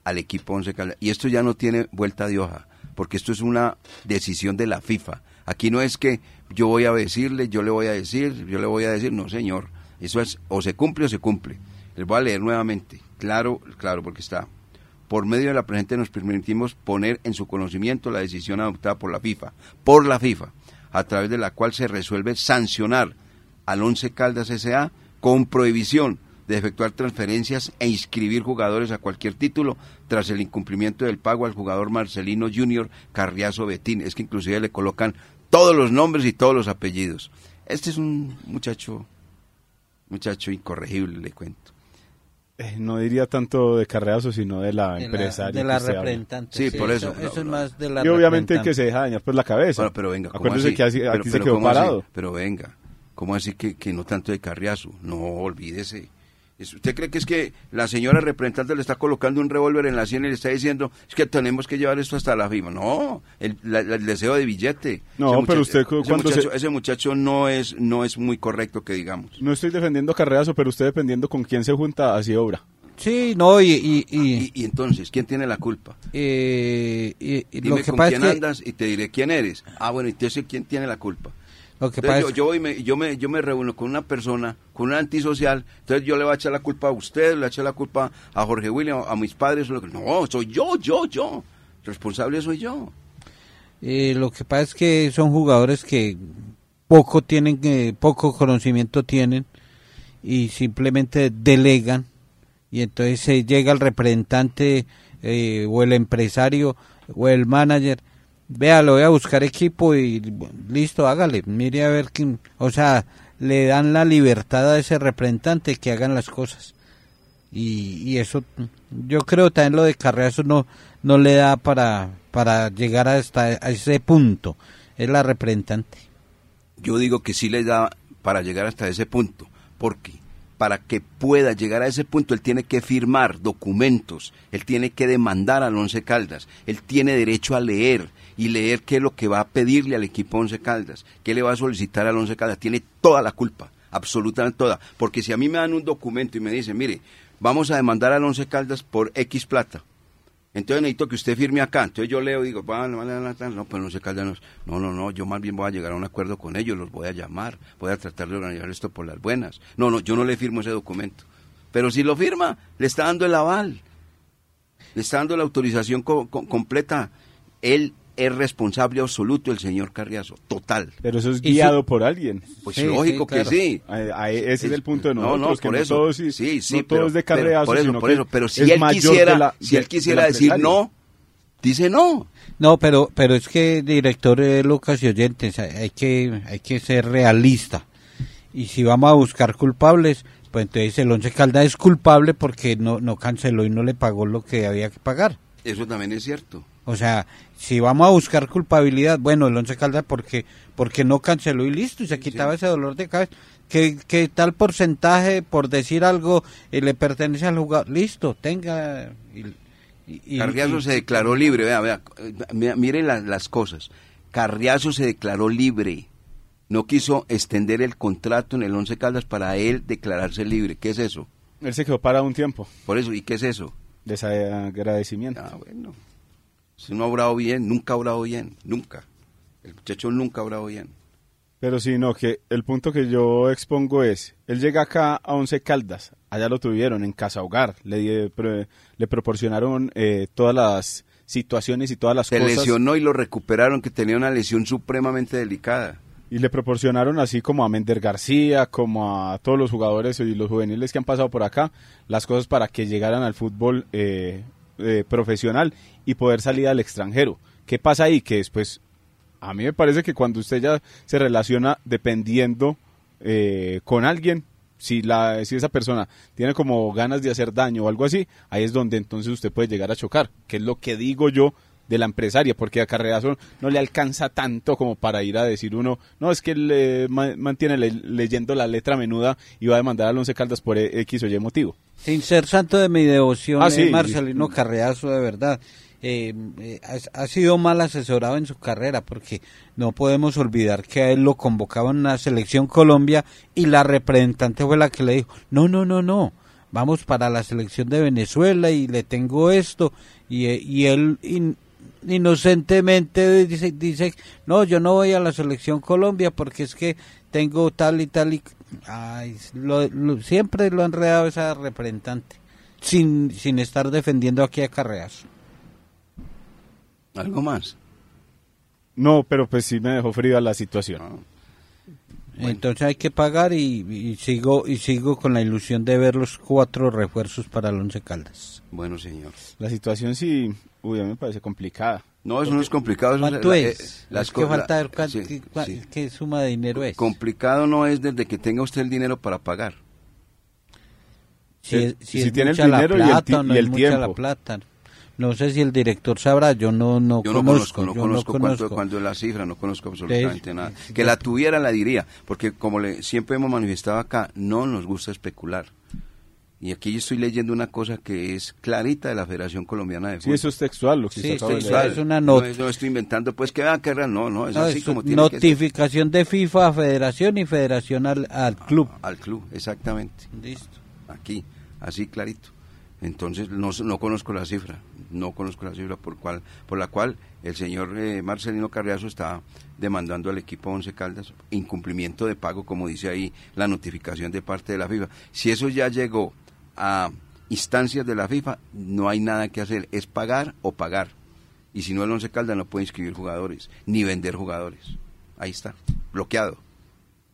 al equipo Once Caldas. Y esto ya no tiene vuelta de hoja, porque esto es una decisión de la FIFA. Aquí no es que yo voy a decirle, yo le voy a decir, yo le voy a decir, no señor. Eso es o se cumple o se cumple. Les voy a leer nuevamente. Claro, claro, porque está. Por medio de la presente nos permitimos poner en su conocimiento la decisión adoptada por la FIFA, por la FIFA, a través de la cual se resuelve sancionar al Once Caldas S.A. con prohibición de efectuar transferencias e inscribir jugadores a cualquier título tras el incumplimiento del pago al jugador Marcelino Junior Carriazo Betín. Es que inclusive le colocan todos los nombres y todos los apellidos. Este es un muchacho, muchacho incorregible, le cuento. Eh, no diría tanto de Carreazo, sino de la De la- empresaria. De la representante. Sí, por eso, Eso, no, es no. más de la Y obviamente que se deja dañar pues la cabeza. Bueno, pero venga, ¿cómo Acuérdese así? que así- Pero- aquí se pero quedó parado. Pero venga, ¿cómo así que, que no tanto de Carriazo? No, olvídese. ¿Usted cree que es que la señora representante le está colocando un revólver en la sien y le está diciendo es que tenemos que llevar esto hasta la firma? No, el, la- la- el deseo de billete. No, Ese pero usted cu- ese cuando se- muchacho, ese muchacho no es no es muy correcto que digamos. No estoy defendiendo a Carreazo, pero usted dependiendo con quién se junta, así obra. Sí, no, y, y, y, Y, y entonces, ¿quién tiene la culpa? eh, y- y Dime lo que con pasa quién es que... andas y te diré quién eres. Ah, bueno, entonces, ¿quién tiene la culpa? Pasa yo, yo, voy me, yo, me, yo me reúno con una persona, con una antisocial, entonces yo le voy a echar la culpa a usted, le voy a echar la culpa a Jorge William, a mis padres. No, soy yo, yo, yo. Responsable soy yo. Eh, lo que pasa es que son jugadores que poco tienen, eh, poco conocimiento tienen y simplemente delegan y entonces se llega el representante eh, o el empresario o el manager, vea, lo voy a buscar equipo y listo, hágale, mire a ver quién, o sea, le dan la libertad a ese representante que hagan las cosas. Y, y eso yo creo también lo de Carreazo no no le da para para llegar hasta a ese punto es la representante. Yo digo que sí le da para llegar hasta ese punto, porque para que pueda llegar a ese punto él tiene que firmar documentos, él tiene que demandar al Once Caldas, él tiene derecho a leer y leer qué es lo que va a pedirle al equipo Once Caldas, qué le va a solicitar al Once Caldas, tiene toda la culpa, absolutamente toda, porque si a mí me dan un documento y me dicen, mire, vamos a demandar al Once Caldas por X plata, entonces necesito que usted firme acá. Entonces yo leo y digo, vale, vale, vale, no, pues no se callan. No, no, no, yo más bien voy a llegar a un acuerdo con ellos, los voy a llamar, voy a tratar de organizar esto por las buenas. No, no, yo no le firmo ese documento. Pero si lo firma, le está dando el aval, le está dando la autorización co- co- completa. Él es responsable absoluto, el señor Carriazo, total. Pero eso es guiado por alguien. Pues Sí, lógico sí, claro. que sí. A- a- ese es el punto de No, nosotros, no, que por no eso. todo, sí, sí, sí, no todo pero- es de pero- Carreazo, por eso, sino por eso. Pero si es él quisiera, la- si él quisiera decir no, dice no. no pero pero es que director eh, Lucas y oyentes hay hay que hay que ser realista y si vamos a buscar culpables pues entonces el Once Caldas es culpable porque no no canceló y no le pagó lo que había que pagar Eso también es cierto. O sea, si vamos a buscar culpabilidad, bueno, el Once Caldas porque porque no canceló y listo, y se quitaba ese dolor de cabeza. Que, que tal porcentaje, por decir algo, eh, le pertenece al jugador, listo, tenga... Y, Carriazo y- se declaró libre, vea, vea, miren la- las cosas. Carriazo se declaró libre. No quiso extender el contrato en el Once Caldas para él declararse libre. ¿Qué es eso? Él se quedó parado un tiempo. Por eso, ¿y qué es eso? Desagradecimiento. Ah, bueno. Si no ha obrado bien, nunca ha obrado bien, nunca. El muchacho nunca ha obrado bien. Pero sí, no, que el punto que yo expongo es, él llega acá a Once Caldas, allá lo tuvieron en Casa Hogar, le, le proporcionaron eh, todas las situaciones y todas las Se cosas. lesionó y lo recuperaron, que tenía una lesión supremamente delicada. Y le proporcionaron así como a Mender García, como a todos los jugadores y los juveniles que han pasado por acá, las cosas para que llegaran al fútbol eh, eh, profesional y poder salir al extranjero. ¿Qué pasa ahí? Que después, a mí me parece que cuando usted ya se relaciona dependiendo eh, con alguien, si, la, si esa persona tiene como ganas de hacer daño o algo así, ahí es donde entonces usted puede llegar a chocar, que es lo que digo yo de la empresaria, porque a Carreazo no le alcanza tanto como para ir a decir uno, no, es que él ma- mantiene le- leyendo la letra menuda y va a demandar al Once Caldas por X o Y motivo. Sin ser santo de mi devoción, Ah, eh, sí. Marcelino Carreazo, de verdad. Eh, eh, ha, sido mal asesorado en su carrera porque no podemos olvidar que a él lo convocaban en la selección Colombia y la representante fue la que le dijo, no, no, no, no, vamos para la selección de Venezuela y le tengo esto y, eh, y él in- inocentemente dice, dice, no, yo no voy a la selección Colombia porque es que tengo tal y tal y... Ay, lo- siempre lo ha enredado esa representante sin, sin estar defendiendo aquí a Carreazo. ¿Algo más? No, pero pues sí me dejó fría la situación. Ah. Entonces hay que pagar y, y sigo y sigo con la ilusión de ver los cuatro refuerzos para el Once Caldas. Bueno, señor. La situación sí, uy, a mí me parece complicada. No, eso no es complicado. ¿Cuánto la- es? eh, las es que falta ver sí, qué, cua- sí. qué suma de dinero es. Complicado no es desde que tenga usted el dinero para pagar. si, es- si si es tiene el dinero y el plata ti- o no y es el mucha la tiempo. plata. No sé si el director sabrá, yo no, no, Yo no conozco, conozco, no yo conozco, no cuánto, conozco. cuánto es la cifra, no conozco absolutamente Sí, nada. sí, Que la tuviera la diría, porque como le, siempre hemos manifestado acá, no nos gusta especular. Y aquí yo estoy leyendo una cosa que es clarita de la Federación Colombiana de Sí, Fútbol. eso es textual lo que Sí, se acaba de sí, leer. es una no, nota. es- no estoy inventando, pues que vean que real, no, no, es No, así es como tiene que ser. notificación de FIFA a Federación y Federación al, al club. Al club, exactamente. Listo. aquí, así clarito. Entonces no, no conozco la cifra, no conozco la cifra por, cual, por la cual el señor eh, Marcelino Carriazo está demandando al equipo Once Caldas incumplimiento de pago, como dice ahí la notificación de parte de la FIFA. Si eso ya llegó a instancias de la FIFA, no hay nada que hacer, es pagar o pagar. Y si no el Once Caldas no puede inscribir jugadores, ni vender jugadores. Ahí está, bloqueado.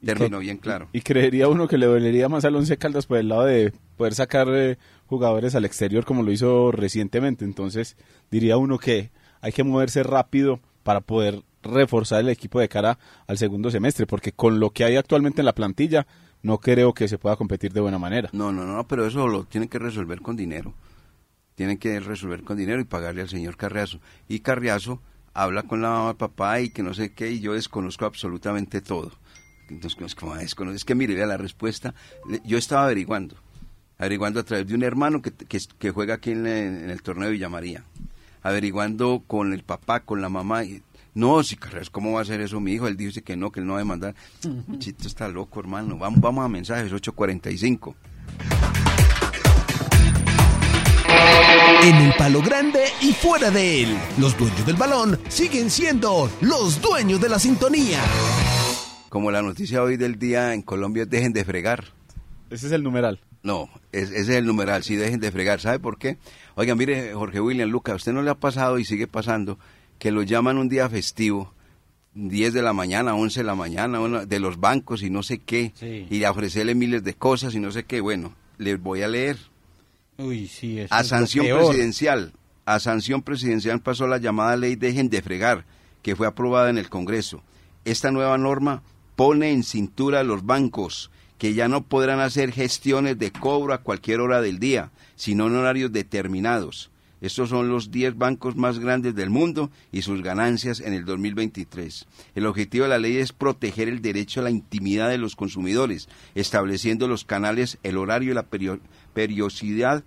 Terminó bien claro. Y creería uno que le dolería más al Once Caldas por el lado de poder sacar eh, jugadores al exterior como lo hizo recientemente. Entonces diría uno que hay que moverse rápido para poder reforzar el equipo de cara al segundo semestre, porque con lo que hay actualmente en la plantilla no creo que se pueda competir de buena manera. No, no, no, pero eso lo tienen que resolver con dinero. Tienen que resolver con dinero y pagarle al señor Carriazo. Y Carriazo habla con la mamá, papá y que no sé qué, y yo desconozco absolutamente todo. Entonces, es que mire, la respuesta. Yo estaba averiguando, averiguando a través de un hermano que, que, que juega aquí en, el- en el torneo de Villa María, averiguando con el papá, con la mamá. Y, no, si Carriazo, ¿cómo va a hacer eso mi hijo? Él dice que no, que él no va a mandar. *laughs* Chito está loco, hermano. Vamos, vamos a mensajes, 845. En el palo grande y fuera de él, los dueños del balón siguen siendo los dueños de la sintonía. Como la noticia hoy del día en Colombia es dejen de fregar. Ese es el numeral. No, es- ese es el numeral, sí, dejen de fregar. ¿Sabe por qué? Oigan, mire, Jorge William, Luca, ¿a usted no le ha pasado y sigue pasando que lo llaman un día festivo, 10 de la mañana, 11 de la mañana, una- de los bancos y no sé qué, Sí. y ofrecerle miles de cosas y no sé qué? Bueno, les voy a leer. Uy, sí, eso A sanción presidencial, a sanción presidencial pasó la llamada ley Dejen de fregar, que fue aprobada en el Congreso. Esta nueva norma pone en cintura a los bancos, que ya no podrán hacer gestiones de cobro a cualquier hora del día, sino en horarios determinados. Estos son los 10 bancos más grandes del mundo y sus ganancias en el 2023. El objetivo de la ley es proteger el derecho a la intimidad de los consumidores, estableciendo los canales, el horario y la perio- periodicidad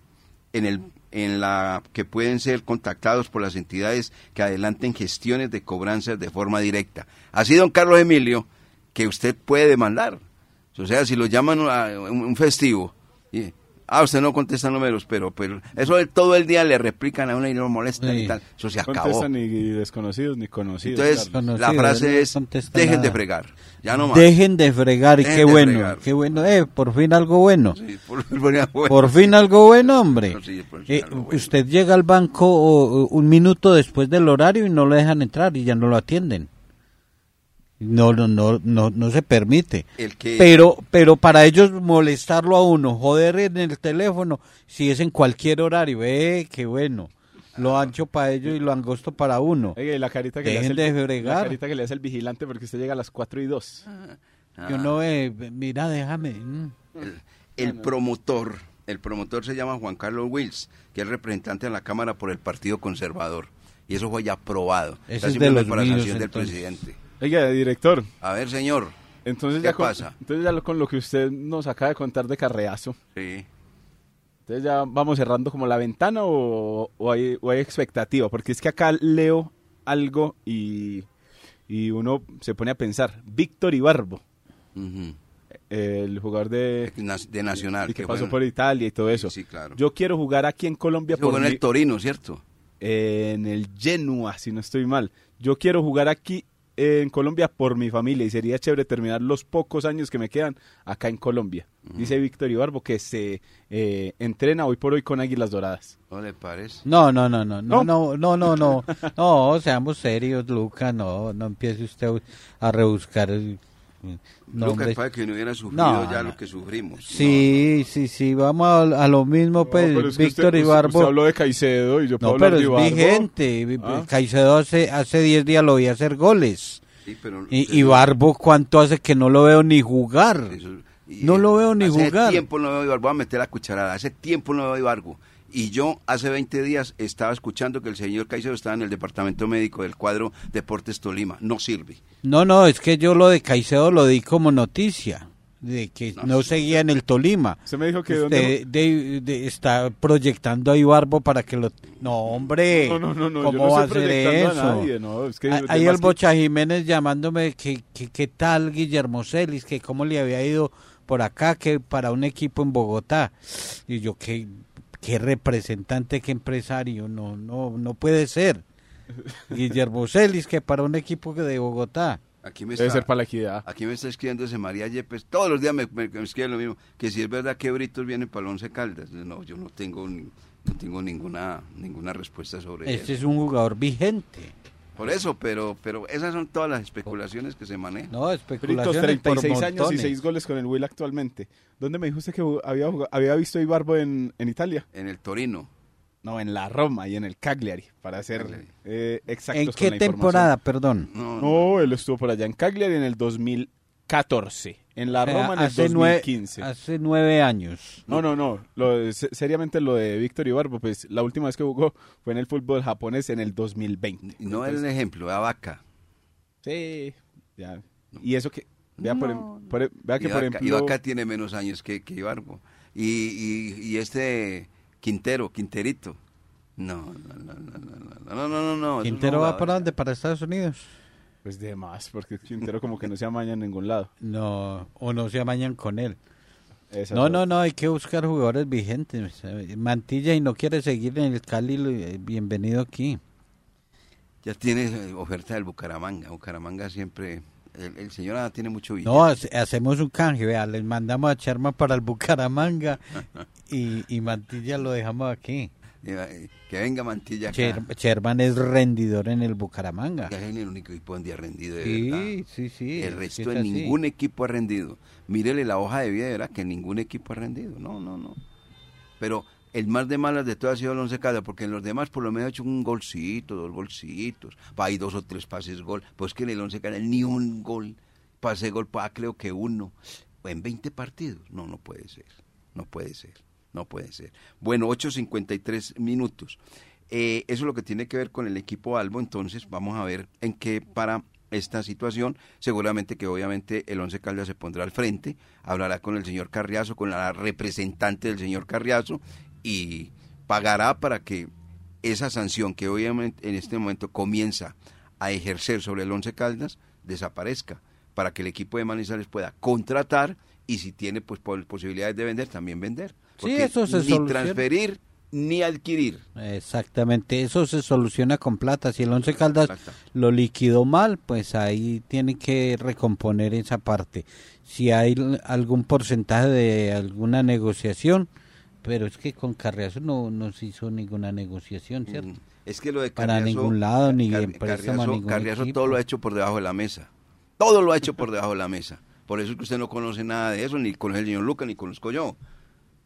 en, el, en la que pueden ser contactados por las entidades que adelanten gestiones de cobranzas de forma directa. Así, don Carlos Emilio, que usted puede demandar. O sea, si lo llaman a un, festivo, y, ah, usted no contesta números, pero, pero eso de todo el día le replican a uno y lo molestan Sí. y tal. Eso se acabó. Contestan ni desconocidos ni conocidos. Entonces, claro. la frase no es, dejen de nada. fregar. Ya no más. Dejen de fregar y Dejen qué de bueno, fregar. qué bueno, eh, por fin algo bueno. Sí, por- por- por- Por fin algo bueno, hombre. Sí, por fin Eh, algo bueno. Usted llega al banco o- un minuto después del horario y no le dejan entrar y ya no lo atienden. No, no, no, no, no se permite. El que- Pero, pero para ellos molestarlo a uno, joder en el teléfono, si es en cualquier horario, eh, qué bueno. Lo ancho para ellos y lo angosto para uno. Y la carita que le hace el, de fregar. la carita que le hace el vigilante porque usted llega a las 4 y 2. Yo no, eh, mira, déjame. mm. el, el promotor, el promotor se llama Juan Carlos Wills, que es representante en la Cámara por el Partido Conservador. Y eso fue ya aprobado. Ese es de los para míos, sanción del entonces. presidente. Oiga, director, A ver, señor. entonces ¿Qué ya, con, pasa? entonces ya lo- con lo que usted nos acaba de contar de Carreazo, Sí. entonces ya vamos cerrando como la ventana o, o hay, o hay expectativa, porque es que acá leo algo y, y uno se pone a pensar, Víctor Ibarbo, el jugador de, Na- De Nacional. y que pasó bueno. por Italia y todo eso. Sí, claro. Yo quiero jugar aquí en Colombia Jugó en el Torino, ¿cierto? en el Genoa, si no estoy mal. Yo quiero jugar aquí en Colombia por mi familia y sería chévere terminar los pocos años que me quedan acá en Colombia. Dice Víctor Ibarbo que se eh, entrena hoy por hoy con Águilas Doradas. ¿No le parece? No, no, no, no, ¿No? no, no, no, no, no, *laughs* no, seamos serios, Luca, no, no empiece usted a rebuscar el Lo nombre. que pasa es que no hubiera sufrido No, ya no. lo que sufrimos. Sí, sí, sí, vamos a, a lo mismo, pues, No, es Víctor Ibarbo. Usted habló de Caicedo y yo puedo No, pero hablar es de Ibarbo. vigente. Ah. Caicedo hace hace 10 días lo vi hacer goles. Sí, pero Y Ibarbo, ¿cuánto hace que no lo veo ni jugar? eso- Y, No lo veo ni hace jugar. tiempo no veo a Ibargo, voy a meter la cucharada, hace tiempo no veo a Ibargo. Y yo hace 20 días estaba escuchando que el señor Caicedo estaba en el departamento médico del cuadro Deportes Tolima. No sirve. No, no, es que yo lo de Caicedo lo di como noticia, de que no, seguía en el Tolima. Usted me dijo que Usted de- de- está proyectando a Ibarbo para que lo... No, hombre, No, no, no, no, yo ¿cómo no va a hacer eso? a nadie, no, es que Ah, además Ahí el que- Bocha Jiménez llamándome que, que qué tal Guillermo Celis, que cómo le había ido por acá, que para un equipo en Bogotá. Y yo, qué, qué representante, qué empresario, no, no, no puede ser. *laughs* Guillermo Celis, que para un equipo de Bogotá. Aquí me Debe está, ser para la equidad. aquí me está escribiendo ese María Yepes. Todos los días me, me- me escribe lo mismo. Que si es verdad que Britos viene para el Once Caldas. No, yo no tengo, ni- no tengo ninguna, ninguna respuesta sobre Este eso. es un jugador vigente. Por eso, pero, pero esas son todas las especulaciones que se manejan. No, especulaciones por 36 años y montones. 6 goles con el Will actualmente. ¿Dónde me dijo usted que había, jugado- había visto a Ibarbo en, en Italia? En el Torino. No, en la Roma y en el Cagliari, para ser eh, exactos ¿En con qué la temporada, perdón? No, no. información. No, él estuvo por allá en Cagliari en el 14 en la Roma en el 2015. Nueve, hace nueve años. No, no, no. Lo de, seriamente lo de Víctor Ibarbo, pues la última vez que jugó fue en el fútbol japonés en el 2020. No Entonces, era un ejemplo, la vaca. Sí, ya. Y eso que. Vea, no. por, por, vea que, por ejemplo. Ibaka tiene menos años que, que Ibarbo. Y, y, y, este Quintero, Quinterito. No, no, no, no, no, no, no. no, no Quintero va para dónde? Para Estados Unidos. Pues de más, porque Quintero *laughs* como que no se amaña en ningún lado. No, o no se amañan con él. Esa No, no, no, hay que buscar jugadores vigentes. Mantilla y no quiere seguir en el Cali, eh, bienvenido aquí. Ya tiene eh, oferta del Bucaramanga. Bucaramanga siempre... El, el señor ah, tiene mucho billete. No, hace- hacemos un canje, vea, les mandamos a Charma para el Bucaramanga *laughs* y, y Mantilla lo dejamos aquí. Que venga Mantilla acá. Cher- Sherman es rendidor en el Bucaramanga. Es el único equipo donde ha rendido de Sí, verdad. sí, sí. El es resto de ningún equipo ha rendido. Mírele la hoja de vida, de verdad, que ningún equipo ha rendido. No, no, no. Pero el más de malas de todo ha sido el Once Caldas, porque en los demás por lo menos ha hecho un golcito, dos golcitos, ahí dos o tres pases gol. Pues que en el Once Caldas ni un gol, pase gol, creo que uno. En 20 partidos. No, no puede ser. No puede ser. No puede ser. Bueno, 8.53 minutos. Eh, eso es lo que tiene que ver con el equipo Albo, entonces vamos a ver en qué para esta situación. Seguramente que obviamente el Once Caldas se pondrá al frente, hablará con el señor Carriazo, con la representante del señor Carriazo y pagará para que esa sanción que obviamente en este momento comienza a ejercer sobre el Once Caldas desaparezca, para que el equipo de Manizales pueda contratar y si tiene pues po- posibilidades de vender, también vender. Porque eso se ni soluciona. transferir ni adquirir. Exactamente, eso se soluciona con plata. Si el Once Caldas lo liquidó mal, pues ahí tiene que recomponer esa parte. Si hay algún porcentaje de alguna negociación, pero es que con Carriazo no, no se hizo ninguna negociación, ¿cierto? Mm. Es que lo de Para Carriazo- ningún lado, ni Car- Carriazo, ningún Carriazo todo lo ha hecho por debajo de la mesa. Todo lo ha hecho por debajo de la mesa. Por eso es que usted no conoce nada de eso, ni conoce el señor Lucas, ni conozco yo.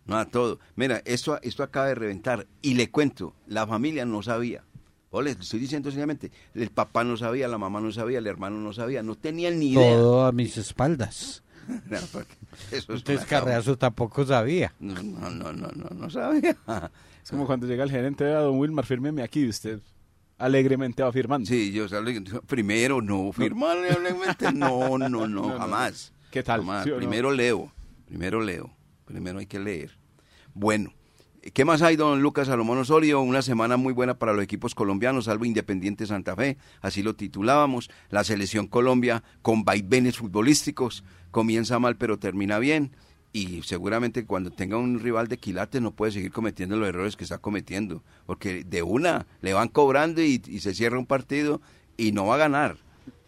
Nada, todo. Mira, esto, esto acaba de reventar. Y le cuento, la familia no sabía. O le estoy diciendo sencillamente, el papá no sabía, la mamá no sabía, el hermano no sabía, no tenían ni idea. Todo a mis espaldas. *laughs* No, eso es Entonces una Carriazo tampoco sabía. No, no, no, no, no, no sabía. Es como cuando llega el gerente de Don Wilmar, fírmeme aquí y usted alegremente va firmando. Sí, yo salí, primero no, firmar legalmente, no, *laughs* no, no, no. jamás. ¿Qué tal? Jamás. ¿Sí o no? Primero leo, primero leo, primero hay que leer. Bueno, ¿qué más hay, don Lucas Salomón Osorio? Una semana muy buena para los equipos colombianos, salvo Independiente Santa Fe, así lo titulábamos. La selección Colombia con vaivenes futbolísticos, comienza mal pero termina bien. Y seguramente cuando tenga un rival de quilates no puede seguir cometiendo los errores que está cometiendo, porque de una le van cobrando y, y se cierra un partido y no va a ganar,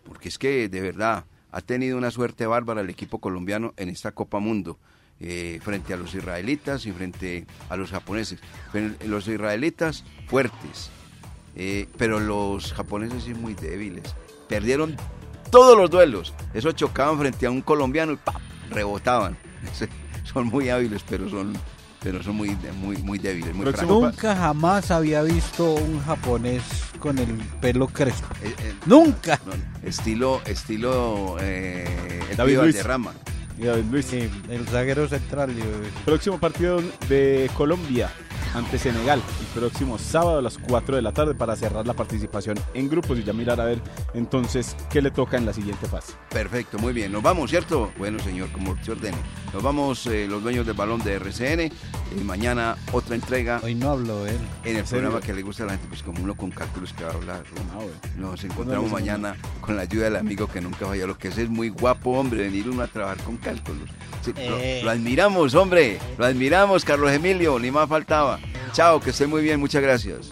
porque es que de verdad ha tenido una suerte bárbara el equipo colombiano en esta Copa Mundo, eh, frente a los israelitas y frente a los japoneses. Los israelitas fuertes, eh, pero los japoneses sí muy débiles. Perdieron todos los duelos. Eso chocaban frente a un colombiano y ¡pap! rebotaban. *laughs* Son muy hábiles, pero son, pero son muy, muy, muy débiles, muy. Nunca jamás había visto un japonés con el pelo crespo. Eh, eh, Nunca. no, estilo, estilo eh, el David Luis. Valderrama. Y David Luis. Sí, el zaguero central. Próximo partido de Colombia ante Senegal el próximo sábado a las 4 de la tarde para cerrar la participación en grupos y ya mirar a ver entonces qué le toca en la siguiente fase. Perfecto, muy bien. Nos vamos, ¿cierto? Bueno, señor, como se ordene. Nos vamos eh, los dueños del balón de RCN. Y mañana otra entrega Hoy no hablo él. en el programa que le gusta a la gente, pues como uno con cálculos que va a hablar. ¿no? Ah. Nos encontramos No, no, no. mañana con la ayuda del amigo que nunca falla. Lo que es es muy guapo, hombre, venir uno a trabajar con cálculos. Sí, lo- Eh. lo, admiramos, hombre. Lo admiramos, Carlos Emilio. Ni más faltaba. Chao, que estén muy bien, muchas gracias.